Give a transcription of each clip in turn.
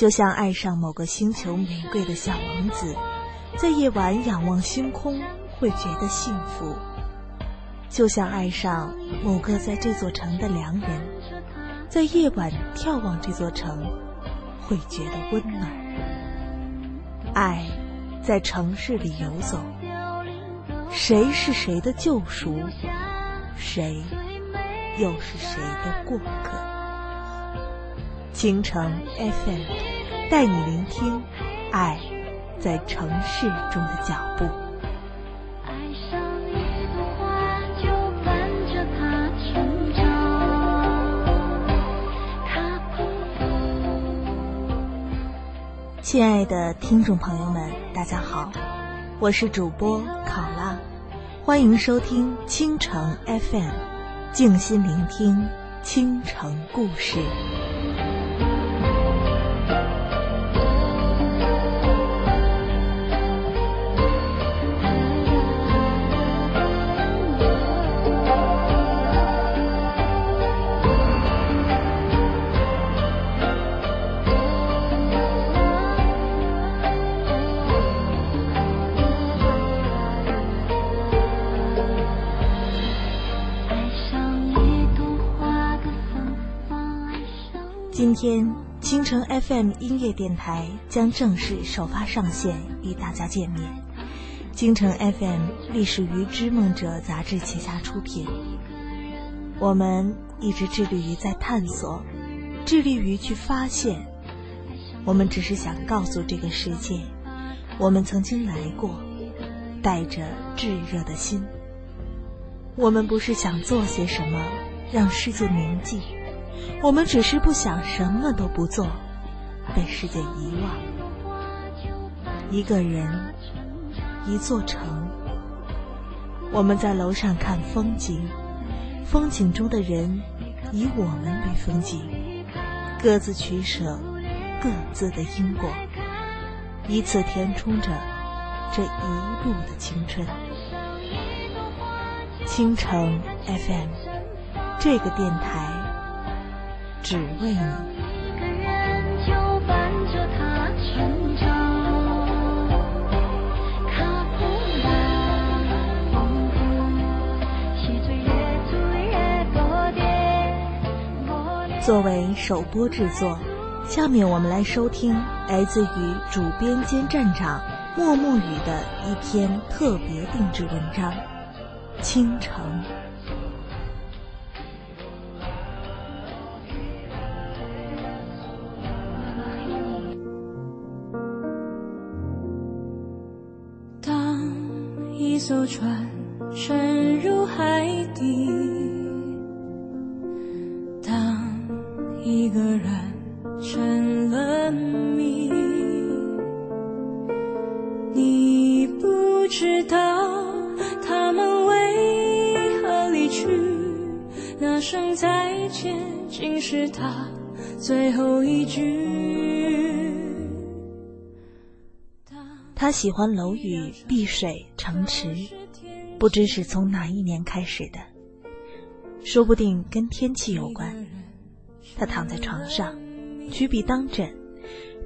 就像爱上某个星球玫瑰的小王子，在夜晚仰望星空会觉得幸福；就像爱上某个在这座城的良人，在夜晚眺望这座城会觉得温暖。爱在城市里游走。谁是谁的救赎？谁又是谁的过客？京城 FM 带你聆听爱在城市中的脚步。亲爱的听众朋友们，大家好。我是主播考拉，欢迎收听倾城 FM，静心聆听倾城故事。今天，京城 FM 音乐电台将正式首发上线，与大家见面。京城 FM 隶属于《织梦者》杂志旗下出品。我们一直致力于在探索，致力于去发现。我们只是想告诉这个世界，我们曾经来过，带着炙热的心。我们不是想做些什么，让世界铭记。我们只是不想什么都不做，被世界遗忘。一个人，一座城。我们在楼上看风景，风景中的人以我们为风景，各自取舍各自的因果，以此填充着这一路的青春。青城 FM 这个电台。只为你。作为首播制作，下面我们来收听来自于主编兼站长莫木雨的一篇特别定制文章《倾城》。艘船沉入海底，当一个人成了谜，你不知道他们为何离去，那声再见竟是他最后一句。他喜欢楼宇、碧水、城池，不知是从哪一年开始的，说不定跟天气有关。他躺在床上，举笔当枕，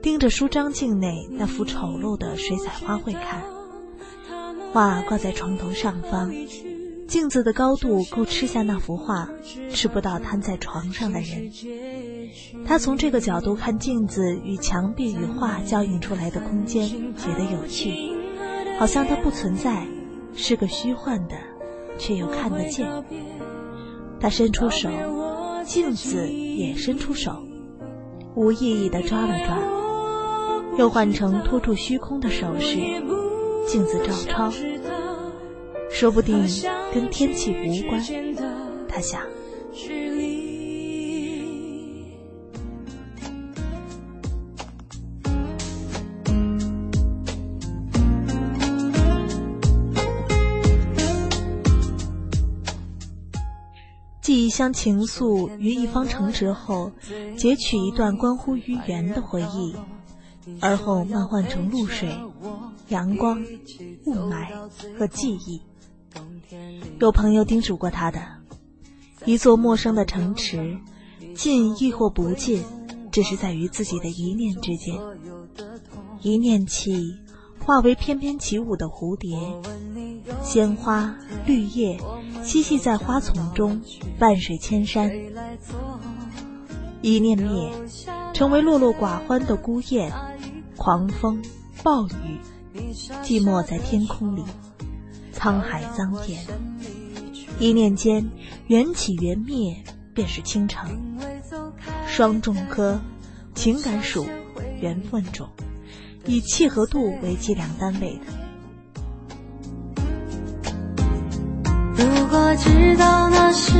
盯着书章镜内那幅丑陋的水彩花卉看。画挂在床头上方，镜子的高度够吃下那幅画，吃不到瘫在床上的人。他从这个角度看镜子与墙壁与画交映出来的空间，觉得有趣，好像它不存在，是个虚幻的，却又看得见。他伸出手，镜子也伸出手，无意义地抓了抓，又换成托住虚空的手势。镜子照抄，说不定跟天气无关。他想。寄一厢情愫于一方城池后，截取一段关乎于缘的回忆，而后漫换成露水、阳光、雾霾和记忆。有朋友叮嘱过他的：一座陌生的城池，近亦或不近，只是在于自己的一念之间。一念起，化为翩翩起舞的蝴蝶，鲜花绿叶嬉戏在花丛中，万水千山。一念灭，成为落落寡欢的孤雁，狂风暴雨，寂寞在天空里，沧海桑田。一念间，缘起缘灭，便是倾城。双重科，情感属缘分种，以契合度为计量单位的。如果知道那是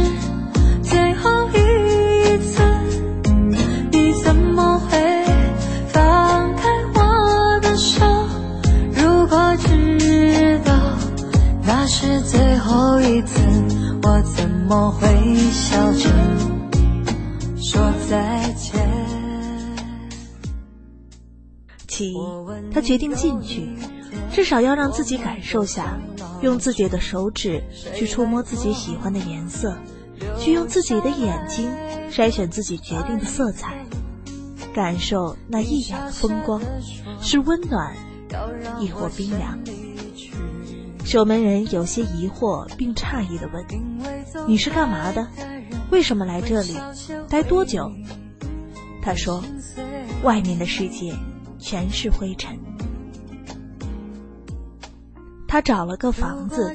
最后一次。你怎么会放开我的手？如果知道那是最后一次，我怎么会笑着说再见？起，他决定进去，至少要让自己感受下，用自己的手指去触摸自己喜欢的颜色，去用自己的眼睛筛选自己决定的色彩。感受那一眼的风光，是温暖，亦或冰凉。守门人有些疑惑并诧异的问：“你是干嘛的？为什么来这里？待多久？”他说：“外面的世界全是灰尘。”他找了个房子，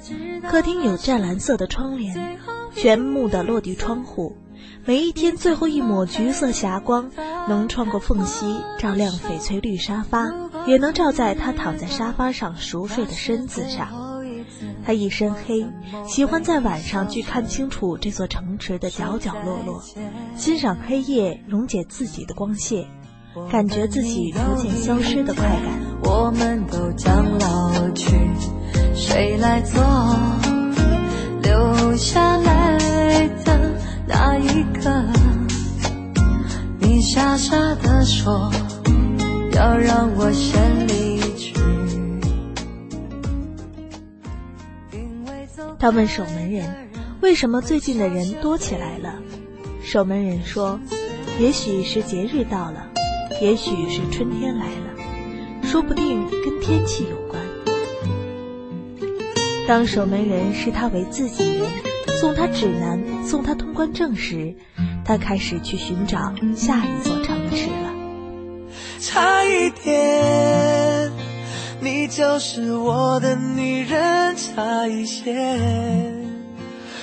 客厅有湛蓝色的窗帘，全木的落地窗户。每一天，最后一抹橘色霞光能穿过缝隙，照亮翡翠绿沙发，也能照在他躺在沙发上熟睡的身子上。他一身黑，喜欢在晚上去看清楚这座城池的角角落落，欣赏黑夜溶解自己的光线，感觉自己逐渐消失的快感。我们都将老去，谁来做留下来的？那一刻，你傻傻的说要让我先离去。他问守门人：“为什么最近的人多起来了？”守门人说：“也许是节日到了，也许是春天来了，说不定跟天气有关。”当守门人视他为自己人。送他指南，送他通关证时，他开始去寻找下一座城池了。差一点，你就是我的女人，差一些，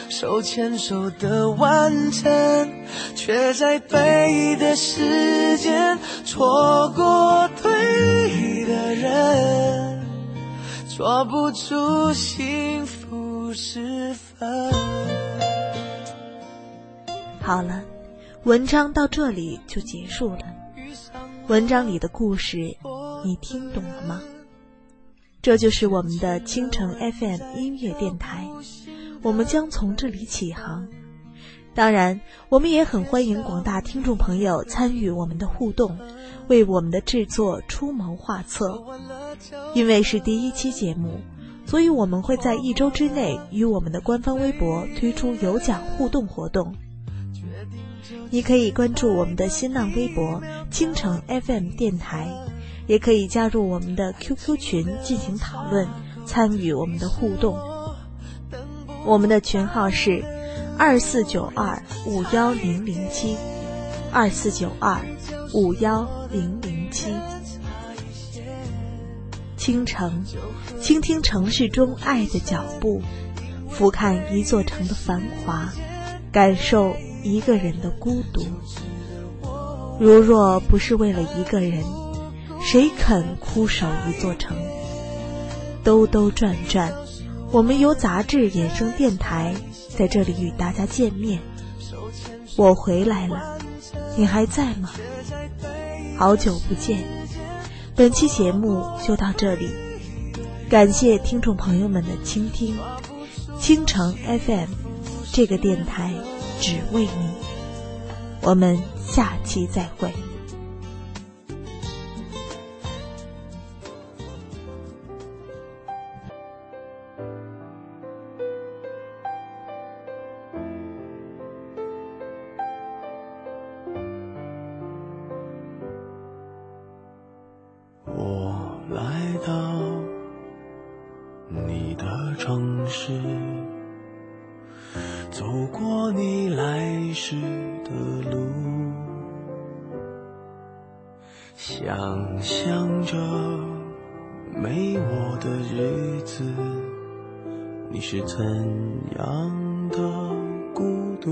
手牵手的完成，却在对的时间错过对的人，说不出幸福时分。好了，文章到这里就结束了。文章里的故事，你听懂了吗？这就是我们的倾城 FM 音乐电台，我们将从这里起航。当然，我们也很欢迎广大听众朋友参与我们的互动，为我们的制作出谋划策。因为是第一期节目，所以我们会在一周之内与我们的官方微博推出有奖互动活动。你可以关注我们的新浪微博“倾城 FM 电台”，也可以加入我们的 QQ 群进行讨论，参与我们的互动。我们的群号是二四九二五幺零零七，二四九二五幺零零七。倾城，倾听城市中爱的脚步，俯瞰一座城的繁华，感受。一个人的孤独，如若不是为了一个人，谁肯枯守一座城？兜兜转转，我们由杂志衍生电台在这里与大家见面。我回来了，你还在吗？好久不见。本期节目就到这里，感谢听众朋友们的倾听。倾城 FM 这个电台。只为你，我们下期再会。城市，走过你来时的路，想象着没我的日子，你是怎样的孤独。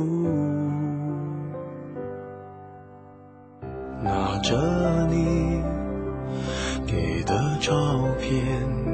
拿着你给的照片，